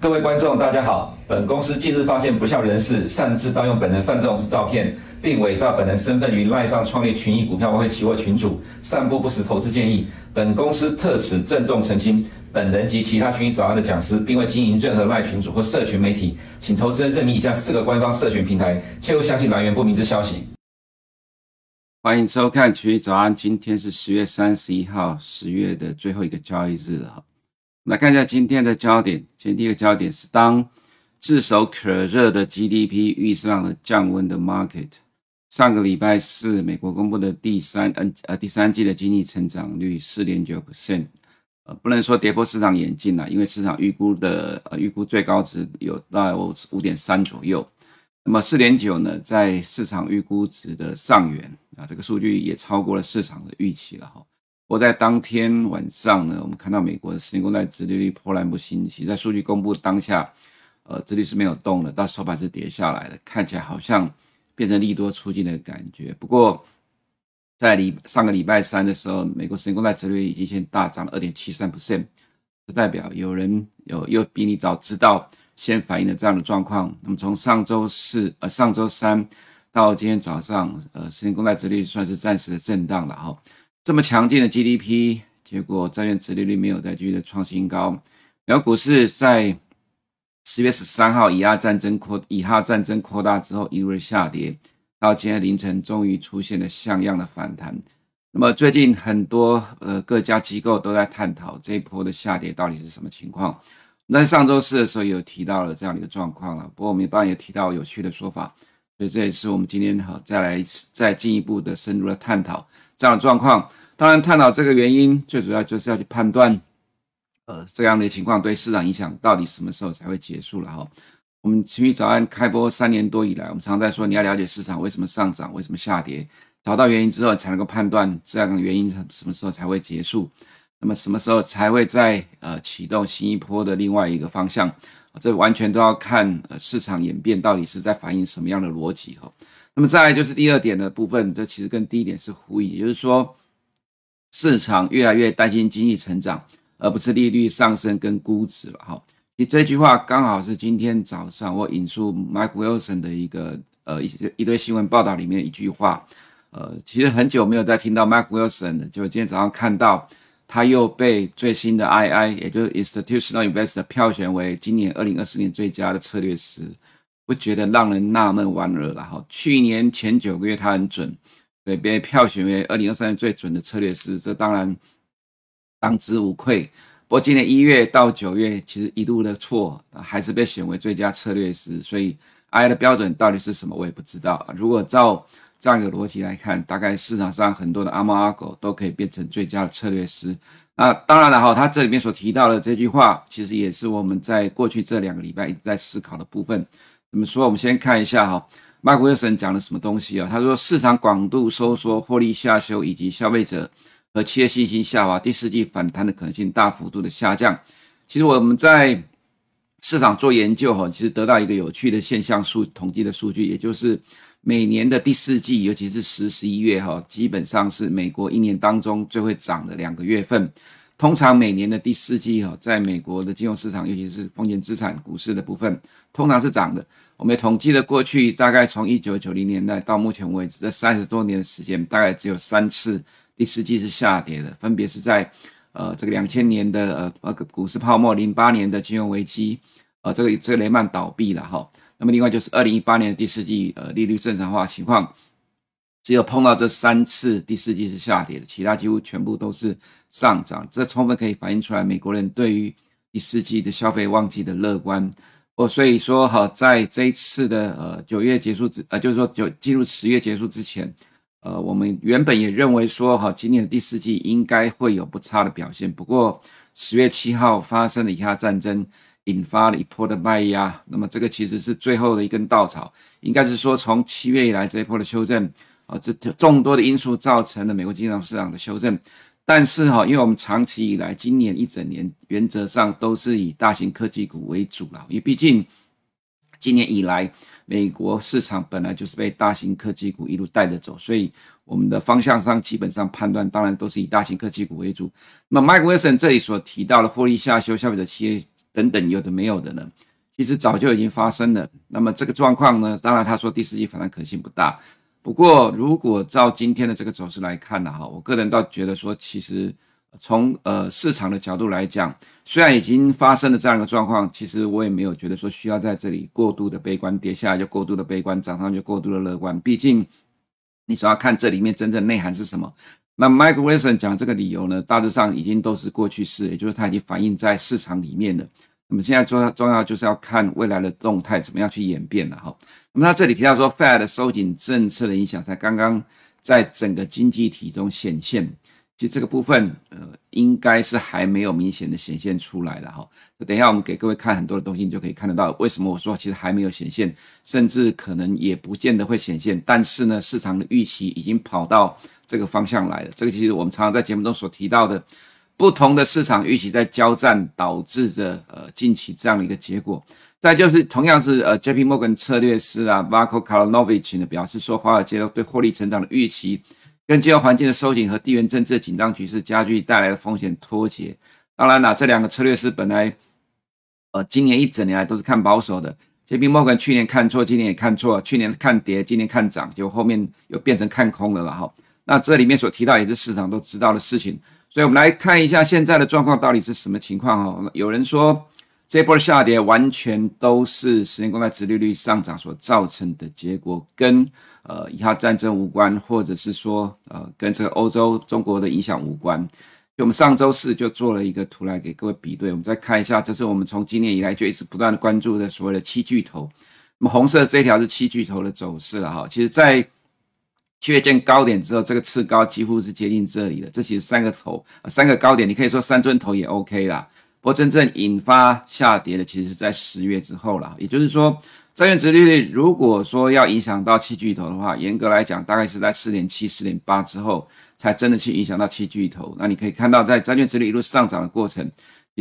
各位观众，大家好。本公司近日发现不肖人士擅自盗用本人范仲式照片，并伪造本人身份于赖上创立群益股票外汇期货群组，散布不实投资建议。本公司特此郑重澄清，本人及其他群益早安的讲师，并未经营任何赖群组或社群媒体，请投资人认明以下四个官方社群平台，切勿相信来源不明之消息。欢迎收看群益早安，今天是十月三十一号，十月的最后一个交易日了。来看一下今天的焦点。今天第一个焦点是，当炙手可热的 GDP 遇上了降温的 market。上个礼拜四，美国公布的第三嗯呃第三季的经济成长率四点九 percent，呃不能说跌破市场眼镜了，因为市场预估的呃预估最高值有到五点三左右。那么四点九呢，在市场预估值的上缘啊，这个数据也超过了市场的预期了哈。我在当天晚上呢，我们看到美国的十年公债殖利率波澜不兴，其实在数据公布当下，呃，殖利率是没有动的，到收盘是跌下来的，看起来好像变成利多出尽的感觉。不过，在礼上个礼拜三的时候，美国十年公债殖率已经先大涨了二点七三 percent，代表有人有又比你早知道，先反映了这样的状况。那么从上周四呃上周三到今天早上，呃，十年公债殖率算是暂时的震荡了哈。这么强劲的 GDP，结果债券殖利率没有再继续的创新高。然后股市在十月十三号以哈战争扩以哈战争扩大之后一路下跌，到今天凌晨终于出现了像样的反弹。那么最近很多呃各家机构都在探讨这一波的下跌到底是什么情况。那上周四的时候有提到了这样的一个状况了，不过我们一般也提到有趣的说法。所以这也是我们今天好再来再进一步的深入的探讨这样的状况。当然，探讨这个原因，最主要就是要去判断，呃，这样的情况对市场影响到底什么时候才会结束了哈。我们群益早安开播三年多以来，我们常在说，你要了解市场为什么上涨，为什么下跌，找到原因之后，才能够判断这样的原因什么时候才会结束，那么什么时候才会再呃启动新一波的另外一个方向。这完全都要看呃市场演变到底是在反映什么样的逻辑哈。那么再来就是第二点的部分，这其实跟第一点是呼应，也就是说市场越来越担心经济成长，而不是利率上升跟估值了哈。其实这句话刚好是今天早上我引述 Mike Wilson 的一个呃一一堆新闻报道里面一句话，呃，其实很久没有再听到 Mike Wilson 了，就今天早上看到。他又被最新的 II，也就是 Institutional Investor 票选为今年二零二四年最佳的策略师，不觉得让人纳闷玩乐了哈？去年前九个月他很准，对，被票选为二零二三年最准的策略师，这当然当之无愧。不过今年一月到九月，其实一路的错，还是被选为最佳策略师。所以 I 的标准到底是什么，我也不知道。如果照这样一个逻辑来看，大概市场上很多的阿猫阿狗都可以变成最佳的策略师。那当然了哈，他这里面所提到的这句话，其实也是我们在过去这两个礼拜一直在思考的部分。怎么说？我们先看一下哈，Mike Wilson 讲了什么东西啊？他说，市场广度收缩、获利下修以及消费者和企业信心下滑，第四季反弹的可能性大幅度的下降。其实我们在市场做研究哈，其实得到一个有趣的现象数统计的数据，也就是。每年的第四季，尤其是十、十一月，哈，基本上是美国一年当中最会涨的两个月份。通常每年的第四季，哈，在美国的金融市场，尤其是风险资产股市的部分，通常是涨的。我们也统计了过去大概从一九九零年代到目前为止这三十多年的时间，大概只有三次第四季是下跌的，分别是在呃这个两千年的呃呃股市泡沫，零八年的金融危机，呃这个这个雷曼倒闭了哈。那么另外就是二零一八年的第四季，呃，利率正常化情况，只有碰到这三次第四季是下跌的，其他几乎全部都是上涨。这充分可以反映出来美国人对于第四季的消费旺季的乐观。哦，所以说哈，在这一次的呃九月结束之，呃，就是说九进入十月结束之前，呃，我们原本也认为说哈，今年的第四季应该会有不差的表现。不过十月七号发生了以下战争。引发了一波的卖压，那么这个其实是最后的一根稻草，应该是说从七月以来这一波的修正啊，这众多的因素造成了美国金融市场的修正。但是哈，因为我们长期以来今年一整年原则上都是以大型科技股为主了，因为毕竟今年以来，美国市场本来就是被大型科技股一路带着走，所以我们的方向上基本上判断，当然都是以大型科技股为主。那，Mike Wilson 这里所提到的获利下修、消费者企业等等有的没有的呢，其实早就已经发生了。那么这个状况呢，当然他说第四季反弹可能性不大。不过，如果照今天的这个走势来看呢，哈，我个人倒觉得说，其实从呃市场的角度来讲，虽然已经发生了这样一个状况，其实我也没有觉得说需要在这里过度的悲观，跌下来就过度的悲观，涨上就过度的乐观。毕竟，你总要看这里面真正内涵是什么。那 Mike Wilson 讲这个理由呢，大致上已经都是过去式，也就是它已经反映在市场里面了。那么现在重要重要就是要看未来的动态怎么样去演变了哈。那么他这里提到说，Fed 收紧政策的影响才刚刚在整个经济体中显现，其实这个部分呃应该是还没有明显的显现出来了哈。等一下我们给各位看很多的东西，你就可以看得到为什么我说其实还没有显现，甚至可能也不见得会显现。但是呢，市场的预期已经跑到这个方向来了。这个其实我们常常在节目中所提到的。不同的市场预期在交战，导致着呃近期这样的一个结果。再就是同样是呃 J P Morgan 策略师啊 v a r k o k a l a n o v i c h 呢表示说，华尔街对获利成长的预期跟金融环境的收紧和地缘政治紧张局势加剧带来的风险脱节。当然了，这两个策略是本来呃今年一整年来都是看保守的，J P Morgan 去年看错，今年也看错，去年看跌，今年看涨，结果后面又变成看空了了哈。那这里面所提到也是市场都知道的事情。所以，我们来看一下现在的状况到底是什么情况哈。有人说，这波下跌完全都是十年公债殖利率上涨所造成的结果，跟呃以哈战争无关，或者是说呃跟这个欧洲中国的影响无关。就我们上周四就做了一个图来给各位比对，我们再看一下，这是我们从今年以来就一直不断的关注的所谓的七巨头。那么红色这条是七巨头的走势了哈。其实，在七月见高点之后，这个次高几乎是接近这里的。这其实三个头，三个高点，你可以说三尊头也 OK 啦。不过真正引发下跌的，其实是在十月之后了。也就是说，债券殖利率如果说要影响到七巨头的话，严格来讲，大概是在四点七、四点八之后，才真的去影响到七巨头。那你可以看到，在债券殖利率一路上涨的过程。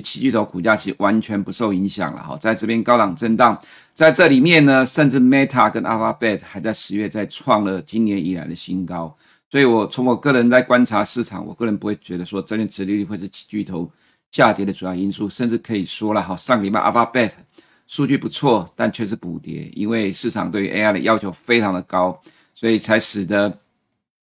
七巨头股价其实完全不受影响了哈，在这边高档震荡，在这里面呢，甚至 Meta 跟 Alphabet 还在十月在创了今年以来的新高，所以我从我个人在观察市场，我个人不会觉得说债券殖利率会是七巨头下跌的主要因素，甚至可以说了哈，上礼拜 Alphabet 数据不错，但却是补跌，因为市场对于 AI 的要求非常的高，所以才使得。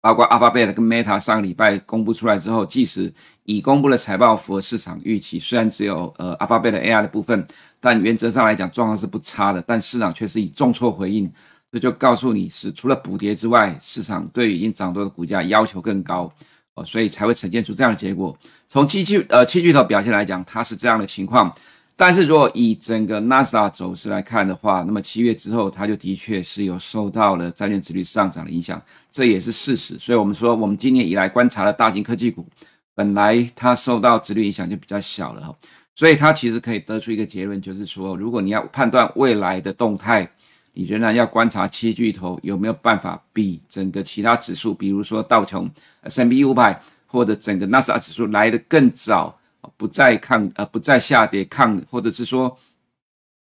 包括 Alphabet 跟 Meta 上个礼拜公布出来之后，即使已公布的财报符合市场预期，虽然只有呃 Alphabet AI 的部分，但原则上来讲状况是不差的，但市场却是以重挫回应，这就告诉你是除了补跌之外，市场对于已经涨多的股价要求更高哦，所以才会呈现出这样的结果。从七巨呃七巨头表现来讲，它是这样的情况。但是如果以整个纳斯达克走势来看的话，那么七月之后，它就的确是有受到了债券殖率上涨的影响，这也是事实。所以，我们说，我们今年以来观察的大型科技股，本来它受到殖率影响就比较小了哈。所以，它其实可以得出一个结论，就是说，如果你要判断未来的动态，你仍然要观察七巨头有没有办法比整个其他指数，比如说道琼、S&P 500或者整个纳斯达克指数来得更早。不再抗呃，不再下跌抗，或者是说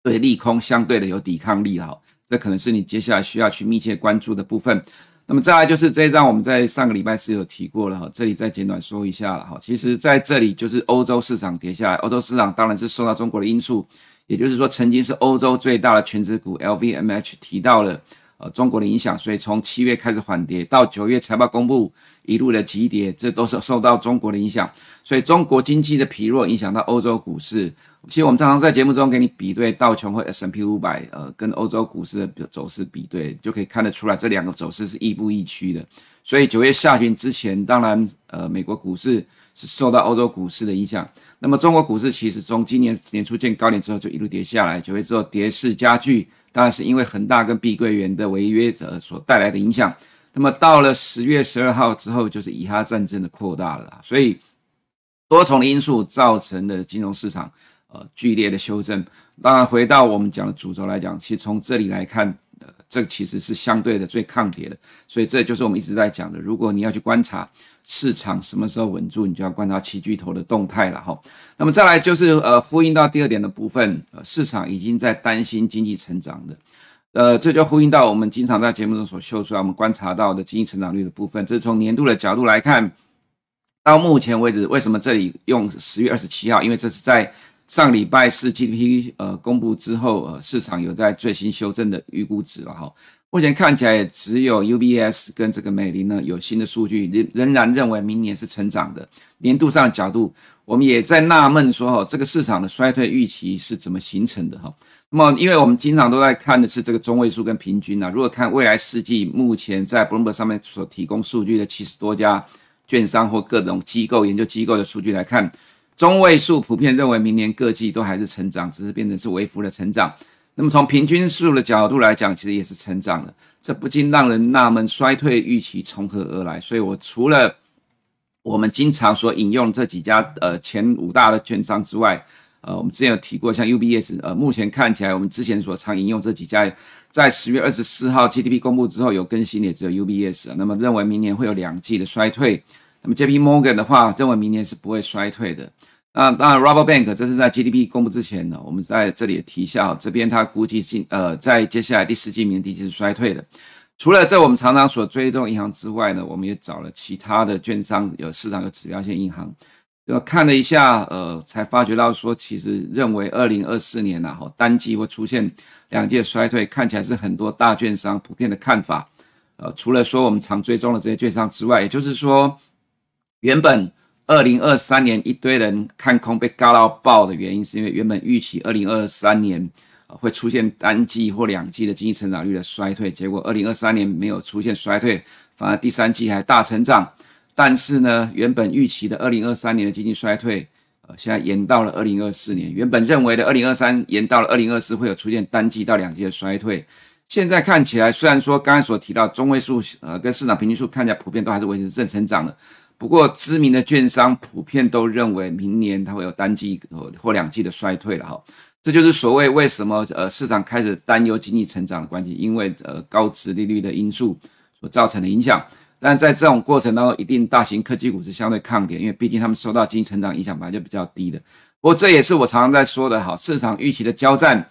对利空相对的有抵抗力哈，这可能是你接下来需要去密切关注的部分。那么再来就是这一张，我们在上个礼拜是有提过了哈，这里再简短说一下了哈。其实在这里就是欧洲市场跌下来，欧洲市场当然是受到中国的因素，也就是说曾经是欧洲最大的权值股 LVMH 提到了。呃，中国的影响，所以从七月开始缓跌，到九月财报公布一路的急跌，这都是受到中国的影响。所以中国经济的疲弱影响到欧洲股市。其实我们常常在节目中给你比对道琼或 S&P 五百呃，跟欧洲股市的走势比对，就可以看得出来这两个走势是亦步亦趋的。所以九月下旬之前，当然，呃，美国股市是受到欧洲股市的影响。那么中国股市其实从今年年初见高点之后就一路跌下来，九月之后跌势加剧。当然是因为恒大跟碧桂园的违约者所带来的影响。那么到了十月十二号之后，就是以哈战争的扩大了。所以多重因素造成的金融市场呃剧烈的修正。当然回到我们讲的主轴来讲，其实从这里来看，这其实是相对的最抗跌的。所以这就是我们一直在讲的。如果你要去观察市场什么时候稳住，你就要观察七巨头的动态了哈。那么再来就是呃，呼应到第二点的部分，市场已经在担心经济成长的，呃，这就呼应到我们经常在节目中所秀出来，我们观察到的经济成长率的部分。这是从年度的角度来看，到目前为止，为什么这里用十月二十七号？因为这是在上礼拜四 GDP 呃公布之后，呃，市场有在最新修正的预估值了哈。目前看起来也只有 UBS 跟这个美林呢有新的数据，仍仍然认为明年是成长的。年度上的角度，我们也在纳闷说哈，这个市场的衰退预期是怎么形成的哈？那么，因为我们经常都在看的是这个中位数跟平均啊。如果看未来世纪目前在 Bloomberg 上面所提供数据的七十多家券商或各种机构研究机构的数据来看，中位数普遍认为明年各季都还是成长，只是变成是微幅的成长。那么从平均数的角度来讲，其实也是成长的，这不禁让人纳闷，衰退预期从何而来？所以我除了我们经常所引用这几家呃前五大的券商之外，呃，我们之前有提过，像 UBS，呃，目前看起来我们之前所常引用这几家，在十月二十四号 GDP 公布之后有更新也只有 UBS，那么认为明年会有两季的衰退。那么 JP Morgan 的话，认为明年是不会衰退的。那当然，Rabobank 这是在 GDP 公布之前呢，我们在这里也提一下，这边它估计进呃，在接下来第四季明年第一季是衰退的。除了在我们常常所追踪银行之外呢，我们也找了其他的券商，有市场有指标性银行，就看了一下，呃，才发觉到说，其实认为二零二四年呐，哈，单季会出现两季的衰退，看起来是很多大券商普遍的看法。呃，除了说我们常追踪的这些券商之外，也就是说，原本。二零二三年一堆人看空被嘎到爆的原因，是因为原本预期二零二三年会出现单季或两季的经济成长率的衰退，结果二零二三年没有出现衰退，反而第三季还大成长。但是呢，原本预期的二零二三年的经济衰退，呃，现在延到了二零二四年。原本认为的二零二三延到了二零二四会有出现单季到两季的衰退，现在看起来虽然说刚才所提到中位数，呃，跟市场平均数看起来普遍都还是维持正成长的。不过，知名的券商普遍都认为明年它会有单季或两季的衰退了哈，这就是所谓为什么呃市场开始担忧经济成长的关系，因为呃高殖利率的因素所造成的影响。但在这种过程当中，一定大型科技股是相对抗跌，因为毕竟他们受到经济成长影响本来就比较低的。不过这也是我常常在说的哈，市场预期的交战。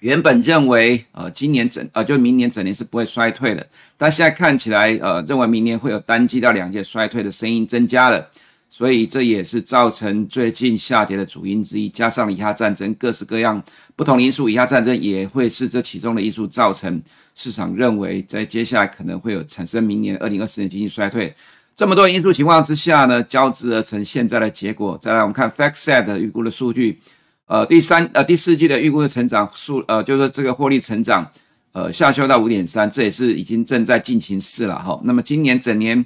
原本认为，呃，今年整，呃，就明年整年是不会衰退的，但现在看起来，呃，认为明年会有单季到两季衰退的声音增加了，所以这也是造成最近下跌的主因之一。加上以下战争，各式各样不同因素，以下战争也会是这其中的因素，造成市场认为在接下来可能会有产生明年二零二四年经济衰退。这么多因素情况之下呢，交织而成现在的结果。再来，我们看 FactSet 预估的数据。呃，第三呃第四季的预估的成长数，呃，就是说这个获利成长，呃，下修到五点三，这也是已经正在进行式了哈。那么今年整年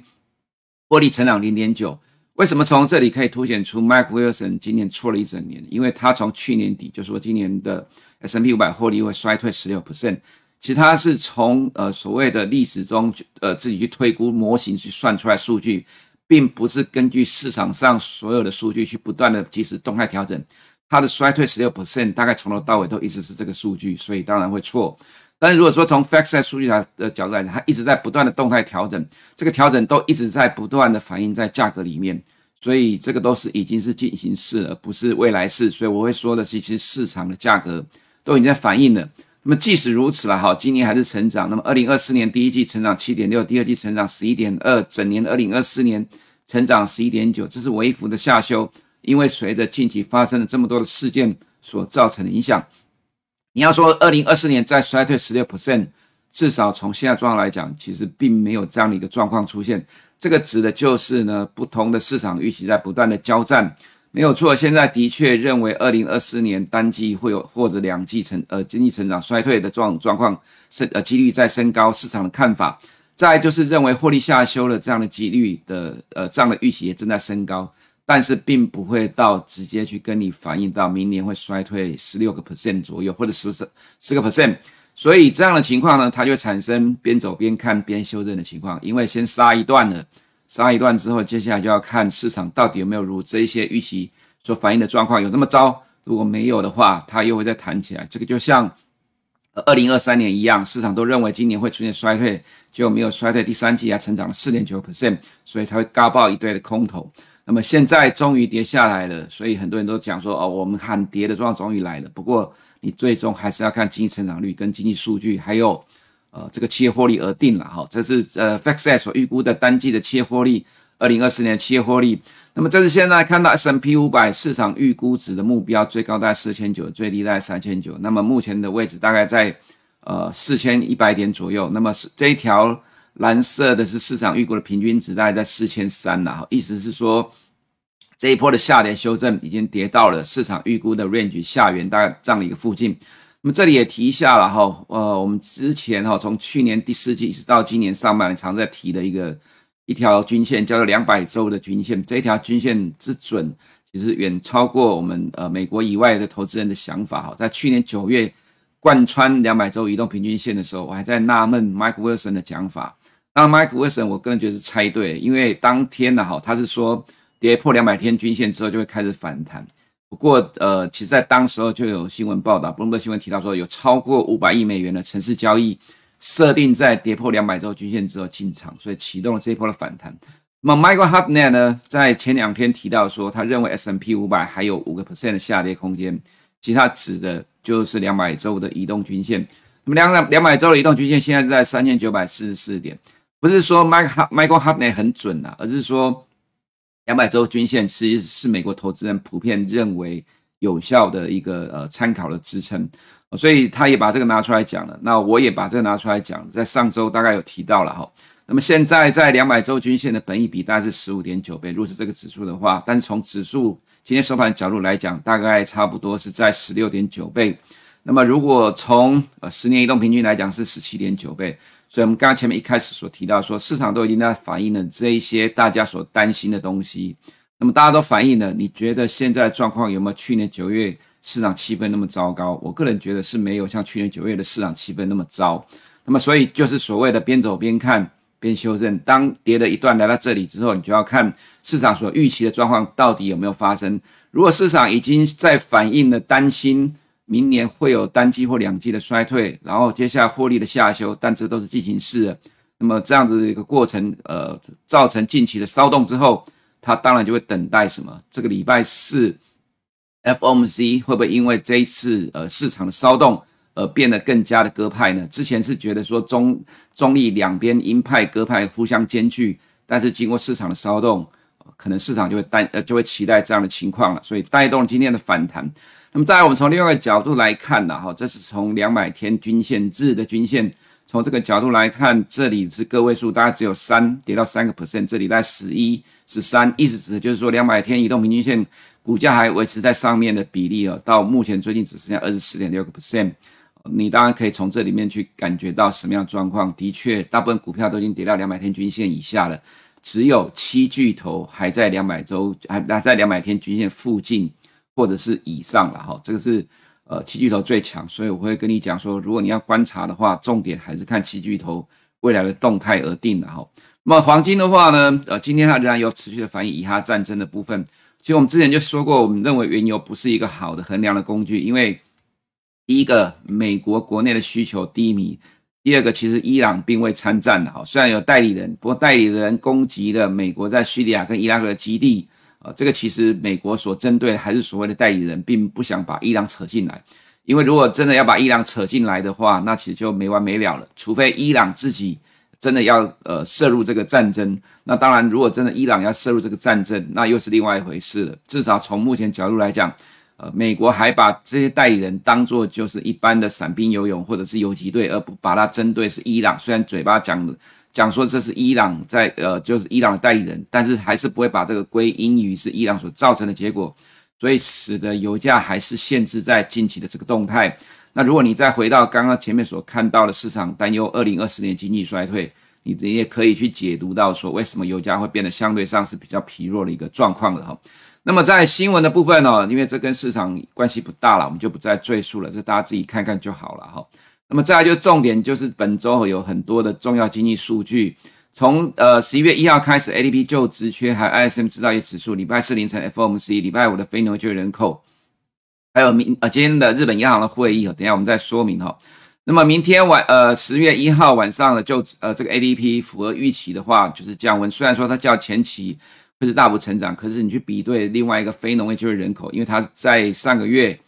获利成长零点九，为什么从这里可以凸显出 Mike Wilson 今年错了一整年？因为他从去年底就说今年的 S&P 五百获利会衰退十六 percent，其他是从呃所谓的历史中呃自己去推估模型去算出来数据，并不是根据市场上所有的数据去不断的及时动态调整。它的衰退十六 percent，大概从头到尾都一直是这个数据，所以当然会错。但是如果说从 FactSet 数据它的角度来讲，它一直在不断的动态调整，这个调整都一直在不断的反映在价格里面，所以这个都是已经是进行式，而不是未来式。所以我会说的是，其实市场的价格都已经在反映了。那么即使如此了，哈，今年还是成长。那么二零二四年第一季成长七点六，第二季成长十一点二，整年二零二四年成长十一点九，这是微幅的下修。因为随着近期发生了这么多的事件所造成的影响，你要说二零二四年再衰退十六 percent，至少从现在状况来讲，其实并没有这样的一个状况出现。这个指的就是呢，不同的市场预期在不断的交战，没有错。现在的确认为二零二四年单季会有或者两季成呃经济成长衰退的状状况是呃几率在升高，市场的看法。再就是认为获利下修了这样的几率的呃这样的预期也正在升高。但是并不会到直接去跟你反映到明年会衰退十六个 percent 左右，或者十十个 percent，所以这样的情况呢，它就产生边走边看边修正的情况。因为先杀一段了，杀一段之后，接下来就要看市场到底有没有如这一些预期所反映的状况有那么糟。如果没有的话，它又会再弹起来。这个就像二零二三年一样，市场都认为今年会出现衰退，就没有衰退，第三季还成长了四点九 percent，所以才会高爆一堆的空头。那么现在终于跌下来了，所以很多人都讲说，哦，我们喊跌的状况终于来了。不过你最终还是要看经济成长率跟经济数据，还有呃这个企业获利而定了哈。这是呃 FactSet 所预估的单季的企业获利，二零二四年企业获利。那么这是现在看到 S&P 五百市场预估值的目标，最高在四千九，最低在三千九。那么目前的位置大概在呃四千一百点左右。那么是这一条蓝色的是市场预估的平均值，大概在四千三了。意思是说这一波的下跌修正已经跌到了市场预估的 range 下缘，大概这样的一个附近。那么这里也提一下了哈，呃，我们之前哈从去年第四季一直到今年上半年常在提的一个。一条均线叫做两百周的均线，这一条均线之准，其实远超过我们呃美国以外的投资人的想法哈。在去年九月贯穿两百周移动平均线的时候，我还在纳闷 Mike Wilson 的讲法。那 Mike Wilson 我个人觉得是猜对，因为当天呢哈，他是说跌破两百天均线之后就会开始反弹。不过呃，其实在当时候就有新闻报道布隆德新闻提到说有超过五百亿美元的城市交易。设定在跌破两百周均线之后进场，所以启动了这一波的反弹。那么 Michael Hartnett 呢，在前两天提到说，他认为 S&P 五百还有五个 percent 的下跌空间，其实他指的就是两百周的移动均线。那么两两两百周的移动均线现在是在三千九百四十四点，不是说 Michael Hartnett 很准啊，而是说两百周均线其实是美国投资人普遍认为有效的一个呃参考的支撑。所以他也把这个拿出来讲了，那我也把这个拿出来讲，在上周大概有提到了哈。那么现在在两百周均线的本益比大概是十五点九倍，如果是这个指数的话，但是从指数今天收盘的角度来讲，大概差不多是在十六点九倍。那么如果从呃十年移动平均来讲是十七点九倍，所以我们刚刚前面一开始所提到说，市场都已经在反映了这一些大家所担心的东西。那么大家都反映了，你觉得现在状况有没有去年九月？市场气氛那么糟糕，我个人觉得是没有像去年九月的市场气氛那么糟。那么，所以就是所谓的边走边看边修正。当跌了一段来到这里之后，你就要看市场所预期的状况到底有没有发生。如果市场已经在反映了担心明年会有单季或两季的衰退，然后接下来获利的下修，但这都是进行式的。那么这样子的一个过程，呃，造成近期的骚动之后，它当然就会等待什么？这个礼拜四。FOMC 会不会因为这一次呃市场的骚动而变得更加的鸽派呢？之前是觉得说中中立两边鹰派鸽派互相兼具，但是经过市场的骚动，可能市场就会带呃就会期待这样的情况了，所以带动今天的反弹。那么再我们从另外一个角度来看呢，哈，这是从两百天均线日的均线，从这个角度来看，这里是个位数，大概只有三跌到三个 percent，这里在十一十三，意思指的就是说两百天移动平均线。股价还维持在上面的比例哦，到目前最近只剩下二十四点六个 percent。你当然可以从这里面去感觉到什么样状况。的确，大部分股票都已经跌到两百天均线以下了，只有七巨头还在两百周还还在两百天均线附近或者是以上了哈。这个是呃七巨头最强，所以我会跟你讲说，如果你要观察的话，重点还是看七巨头未来的动态而定的哈。那么黄金的话呢，呃，今天它仍然有持续的反映以哈战争的部分。其实我们之前就说过，我们认为原油不是一个好的衡量的工具，因为第一个，美国国内的需求低迷；第二个，其实伊朗并未参战的哈，虽然有代理人，不过代理人攻击了美国在叙利亚跟伊拉克的基地，呃，这个其实美国所针对还是所谓的代理人，并不想把伊朗扯进来，因为如果真的要把伊朗扯进来的话，那其实就没完没了了，除非伊朗自己。真的要呃涉入这个战争，那当然，如果真的伊朗要涉入这个战争，那又是另外一回事了。至少从目前角度来讲，呃，美国还把这些代理人当作就是一般的伞兵游勇或者是游击队，而不把它针对是伊朗。虽然嘴巴讲讲说这是伊朗在呃就是伊朗的代理人，但是还是不会把这个归因于是伊朗所造成的结果，所以使得油价还是限制在近期的这个动态。那如果你再回到刚刚前面所看到的市场担忧二零二四年经济衰退，你你也可以去解读到说为什么油价会变得相对上是比较疲弱的一个状况的哈。那么在新闻的部分呢，因为这跟市场关系不大了，我们就不再赘述了，这大家自己看看就好了哈。那么再来就重点就是本周有很多的重要经济数据，从呃十一月一号开始，ADP 就职缺还有 ISM 制造业指数，礼拜四凌晨 FOMC，礼拜五的非农就业人口。还有明呃今天的日本央行的会议，等下我们再说明哈。那么明天晚呃十月一号晚上的就呃这个 ADP 符合预期的话，就是降温。虽然说它较前期会是大幅成长，可是你去比对另外一个非农业就业人口，因为它在上个月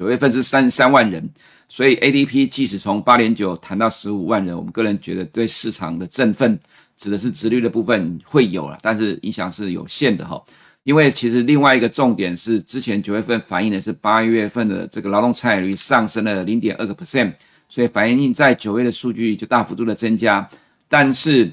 九月份是三十三万人，所以 ADP 即使从八点九谈到十五万人，我们个人觉得对市场的振奋指的是直率的部分会有了，但是影响是有限的哈。因为其实另外一个重点是，之前九月份反映的是八月份的这个劳动参与率上升了零点二个 percent，所以反映在九月的数据就大幅度的增加。但是，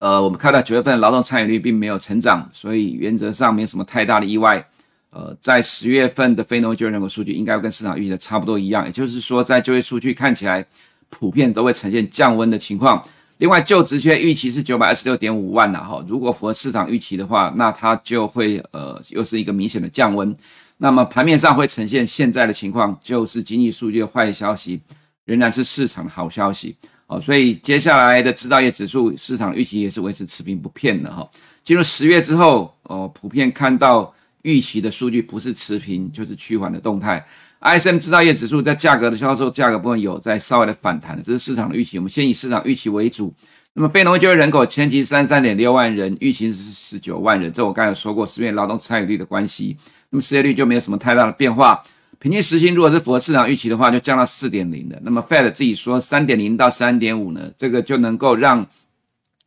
呃，我们看到九月份劳动参与率并没有成长，所以原则上没什么太大的意外。呃，在十月份的非农就业人口数据应该跟市场预期的差不多一样，也就是说，在就业数据看起来普遍都会呈现降温的情况。另外，就职缺预期是九百二十六点五万了哈，如果符合市场预期的话，那它就会呃又是一个明显的降温。那么盘面上会呈现现在的情况，就是经济数据的坏消息仍然是市场的好消息哦，所以接下来的制造业指数市场预期也是维持持平不变的哈。进入十月之后，哦，普遍看到预期的数据不是持平就是趋缓的动态。ISM 制造业指数在价格的销售价格部分有在稍微的反弹，这是市场的预期。我们先以市场预期为主。那么非农就业人口前期三十三点六万人，预期是十九万人。这我刚才说过，十月劳动参与率的关系。那么失业率就没有什么太大的变化。平均时薪如果是符合市场预期的话，就降到四点零的。那么 Fed 自己说三点零到三点五呢，这个就能够让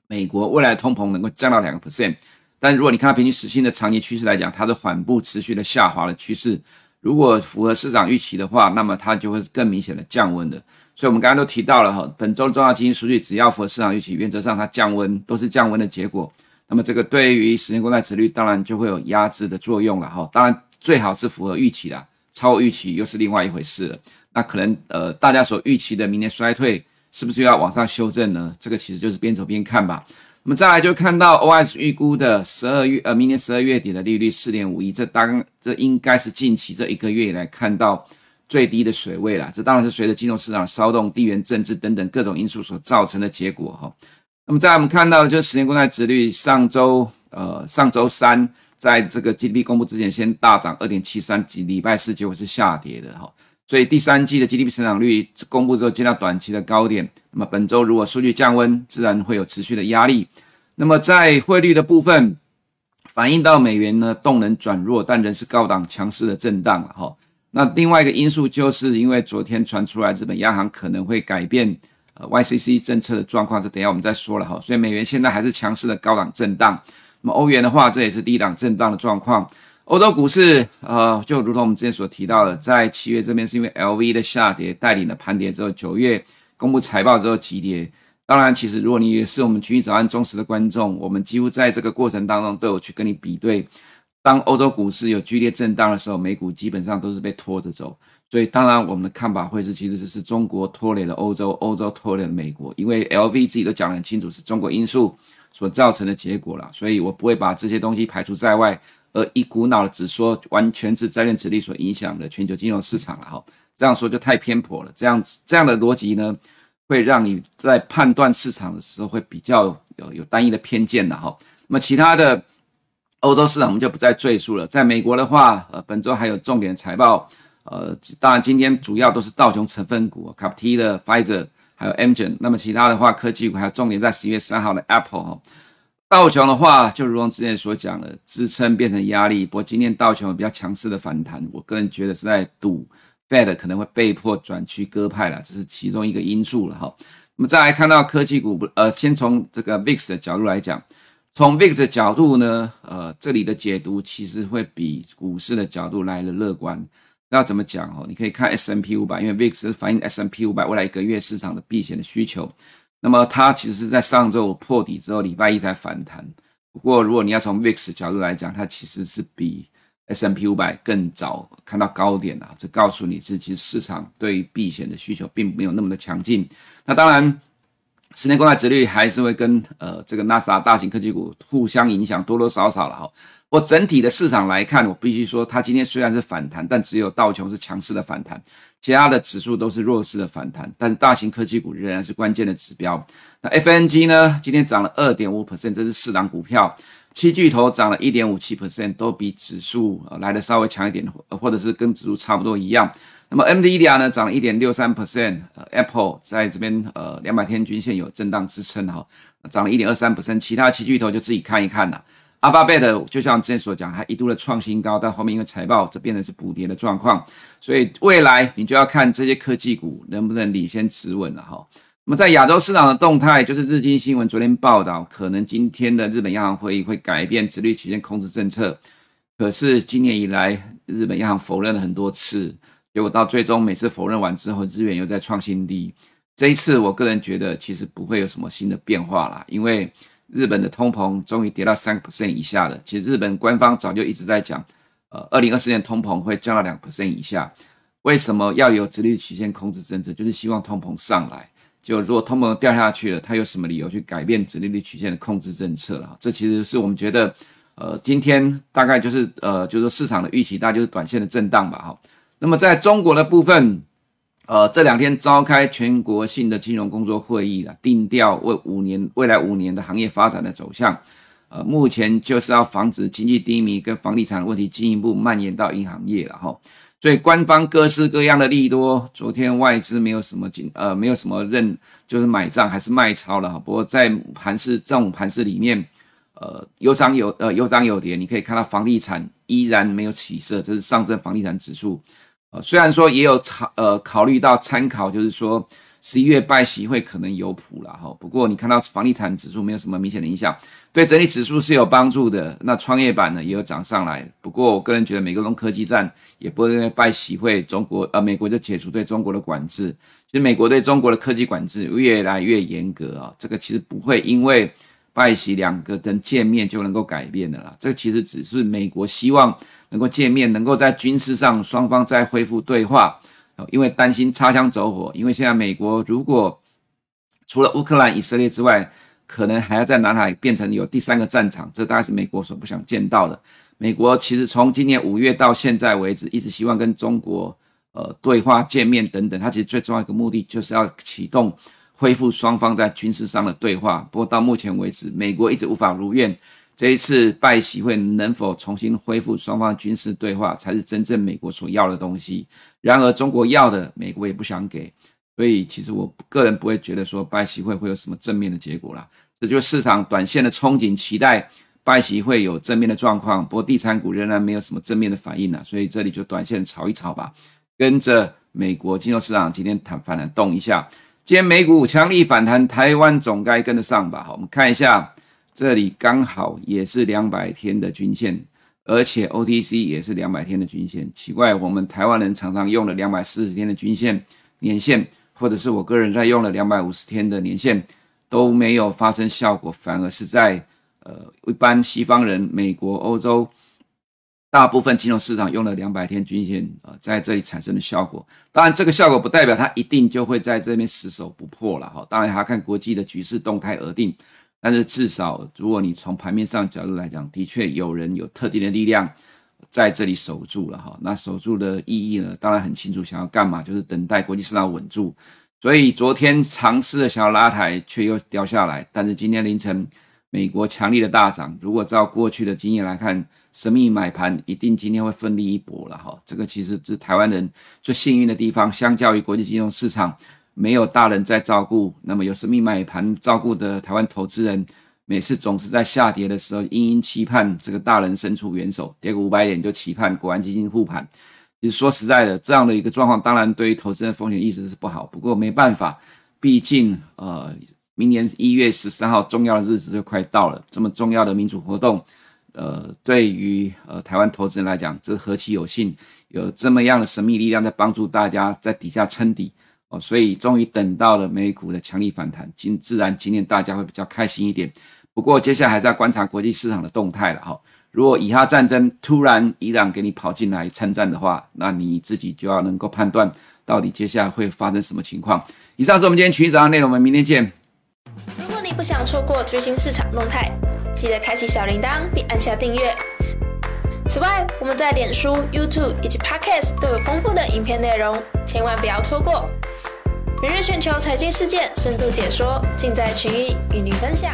美国未来通膨能够降到两个 percent。但如果你看到平均时薪的长期趋势来讲，它是缓步持续的下滑的趋势。如果符合市场预期的话，那么它就会更明显的降温的。所以，我们刚刚都提到了哈，本周重要经济数据只要符合市场预期，原则上它降温都是降温的结果。那么，这个对于十年公债殖率当然就会有压制的作用了哈。当然，最好是符合预期的，超预期又是另外一回事了。那可能呃，大家所预期的明年衰退是不是又要往上修正呢？这个其实就是边走边看吧。我们再来就看到 OS 预估的十二月呃，明年十二月底的利率四点五一，这当这应该是近期这一个月以来看到最低的水位了。这当然是随着金融市场骚动、地缘政治等等各种因素所造成的结果哈。那么再我们看到的就是十年公债殖率上周呃上周三在这个 GDP 公布之前先大涨二点七三，及礼拜四结果是下跌的哈。所以第三季的 GDP 成长率公布之后见到短期的高点，那么本周如果数据降温，自然会有持续的压力。那么在汇率的部分，反映到美元呢动能转弱，但仍是高档强势的震荡哈。那另外一个因素就是因为昨天传出来日本央行可能会改变呃 YCC 政策的状况，这等下我们再说了哈。所以美元现在还是强势的高档震荡。那么欧元的话，这也是低档震荡的状况。欧洲股市，呃，就如同我们之前所提到的，在七月这边是因为 LV 的下跌带领了盘跌之后，九月公布财报之后急跌。当然，其实如果你也是我们群益早安忠实的观众，我们几乎在这个过程当中都有去跟你比对。当欧洲股市有剧烈震荡的时候，美股基本上都是被拖着走。所以，当然我们的看法会是，其实是中国拖累了欧洲，欧洲拖累了美国，因为 LV 自己都讲得很清楚，是中国因素所造成的结果了。所以我不会把这些东西排除在外。而一股脑的只说完全是债券殖利所影响的全球金融市场了哈，这样说就太偏颇了。这样子这样的逻辑呢，会让你在判断市场的时候会比较有有单一的偏见的哈。那么其他的欧洲市场我们就不再赘述了。在美国的话，呃，本周还有重点财报，呃，当然今天主要都是道琼成分股，卡普 T 的 Pfizer 还有 Amgen。那么其他的话，科技股还有重点在十一月三号的 Apple 哈。道琼的话，就如同之前所讲的，支撑变成压力。不过今天道琼比较强势的反弹，我个人觉得是在赌 Fed 可能会被迫转趋鸽派了，这是其中一个因素了哈。那么再来看到科技股，呃，先从这个 VIX 的角度来讲，从 VIX 的角度呢，呃，这里的解读其实会比股市的角度来的乐观。要怎么讲哦？你可以看 S M P 五百因为 VIX 是反映 S M P 五百未来一个月市场的避险的需求。那么它其实是在上周破底之后，礼拜一才反弹。不过，如果你要从 VIX 角度来讲，它其实是比 S M P 五百更早看到高点啊。这告诉你，是其实市场对于避险的需求并没有那么的强劲。那当然，十年公债殖率还是会跟呃这个纳斯达大型科技股互相影响，多多少少了哈。我整体的市场来看，我必须说，它今天虽然是反弹，但只有道琼是强势的反弹，其他的指数都是弱势的反弹。但是大型科技股仍然是关键的指标。那 FNG 呢？今天涨了二点五 percent，这是四档股票。七巨头涨了一点五七 percent，都比指数来的稍微强一点，或者是跟指数差不多一样。那么 NVIDIA 呢涨了一点六三 percent，Apple 在这边呃两百天均线有震荡支撑哈，涨了一点二三 percent，其他七巨头就自己看一看了。Alphabet 就像之前所讲，还一度的创新高，但后面因为财报这变成是补跌的状况，所以未来你就要看这些科技股能不能领先止稳了哈。那么在亚洲市场的动态，就是日经新闻昨天报道，可能今天的日本央行会议会改变殖利率曲线控制政策，可是今年以来日本央行否认了很多次，结果到最终每次否认完之后，日元又在创新低。这一次我个人觉得其实不会有什么新的变化啦，因为。日本的通膨终于跌到三个 percent 以下了。其实日本官方早就一直在讲，呃，二零二四年通膨会降到两 percent 以下。为什么要有直立曲线控制政策？就是希望通膨上来。就如果通膨掉下去了，他有什么理由去改变直利率曲线的控制政策了？这其实是我们觉得，呃，今天大概就是呃，就是市场的预期，大概就是短线的震荡吧。哈，那么在中国的部分。呃，这两天召开全国性的金融工作会议了，定调为五年未来五年的行业发展的走向。呃，目前就是要防止经济低迷跟房地产问题进一步蔓延到银行业了哈。所以官方各式各样的利多，昨天外资没有什么进呃没有什么认就是买账还是卖超了哈。不过在盘势这种盘势里面，呃有涨有呃有涨有跌，你可以看到房地产依然没有起色，这是上证房地产指数。呃，虽然说也有考呃考虑到参考，就是说十一月拜习会可能有谱了哈。不过你看到房地产指数没有什么明显的影响，对整体指数是有帮助的。那创业板呢也有涨上来。不过我个人觉得美国龙科技战也不会因为拜习会中国呃美国就解除对中国的管制。其实美国对中国的科技管制越来越严格啊，这个其实不会因为拜习两个人见面就能够改变的啦。这其实只是美国希望。能够见面，能够在军事上双方再恢复对话，因为担心擦枪走火。因为现在美国如果除了乌克兰、以色列之外，可能还要在南海变成有第三个战场，这大概是美国所不想见到的。美国其实从今年五月到现在为止，一直希望跟中国呃对话、见面等等。它其实最重要一个目的就是要启动恢复双方在军事上的对话。不过到目前为止，美国一直无法如愿。这一次拜习会能否重新恢复双方军事对话，才是真正美国所要的东西。然而，中国要的，美国也不想给。所以，其实我个人不会觉得说拜习会会有什么正面的结果啦。这就是市场短线的憧憬，期待拜习会有正面的状况。不过，地产股仍然没有什么正面的反应啦。所以，这里就短线炒一炒吧，跟着美国金融市场今天弹反弹动一下。今天美股强力反弹，台湾总该跟得上吧？好，我们看一下。这里刚好也是两百天的均线，而且 OTC 也是两百天的均线。奇怪，我们台湾人常常用了两百四十天的均线年线，或者是我个人在用了两百五十天的年线，都没有发生效果，反而是在呃一般西方人、美国、欧洲大部分金融市场用了两百天均线呃在这里产生的效果。当然，这个效果不代表它一定就会在这边死守不破了哈。当然还要看国际的局势动态而定。但是至少，如果你从盘面上角度来讲，的确有人有特定的力量在这里守住了哈。那守住的意义呢？当然很清楚，想要干嘛？就是等待国际市场稳住。所以昨天尝试的想要拉抬，却又掉下来。但是今天凌晨，美国强力的大涨。如果照过去的经验来看，神秘买盘一定今天会奋力一搏了哈。这个其实是台湾人最幸运的地方，相较于国际金融市场。没有大人在照顾，那么有神秘买盘照顾的台湾投资人，每次总是在下跌的时候，殷殷期盼这个大人伸出援手，跌个五百点就期盼国安基金护盘。其实说实在的，这样的一个状况，当然对于投资人风险意识是不好。不过没办法，毕竟呃，明年一月十三号重要的日子就快到了，这么重要的民主活动，呃，对于呃台湾投资人来讲，这何其有幸，有这么样的神秘力量在帮助大家在底下撑底哦。所以终于等到了美股的强力反弹，今自然今天大家会比较开心一点。不过接下来还是要观察国际市场的动态了哈。如果以哈战争突然伊朗给你跑进来参战的话，那你自己就要能够判断到底接下来会发生什么情况。以上是我们今天群益早上内容，我们明天见。如果你不想错过最新市场动态，记得开启小铃铛并按下订阅。此外，我们在脸书、YouTube 以及 Podcast 都有丰富的影片内容，千万不要错过。每日全球财经事件深度解说，尽在群益与您分享。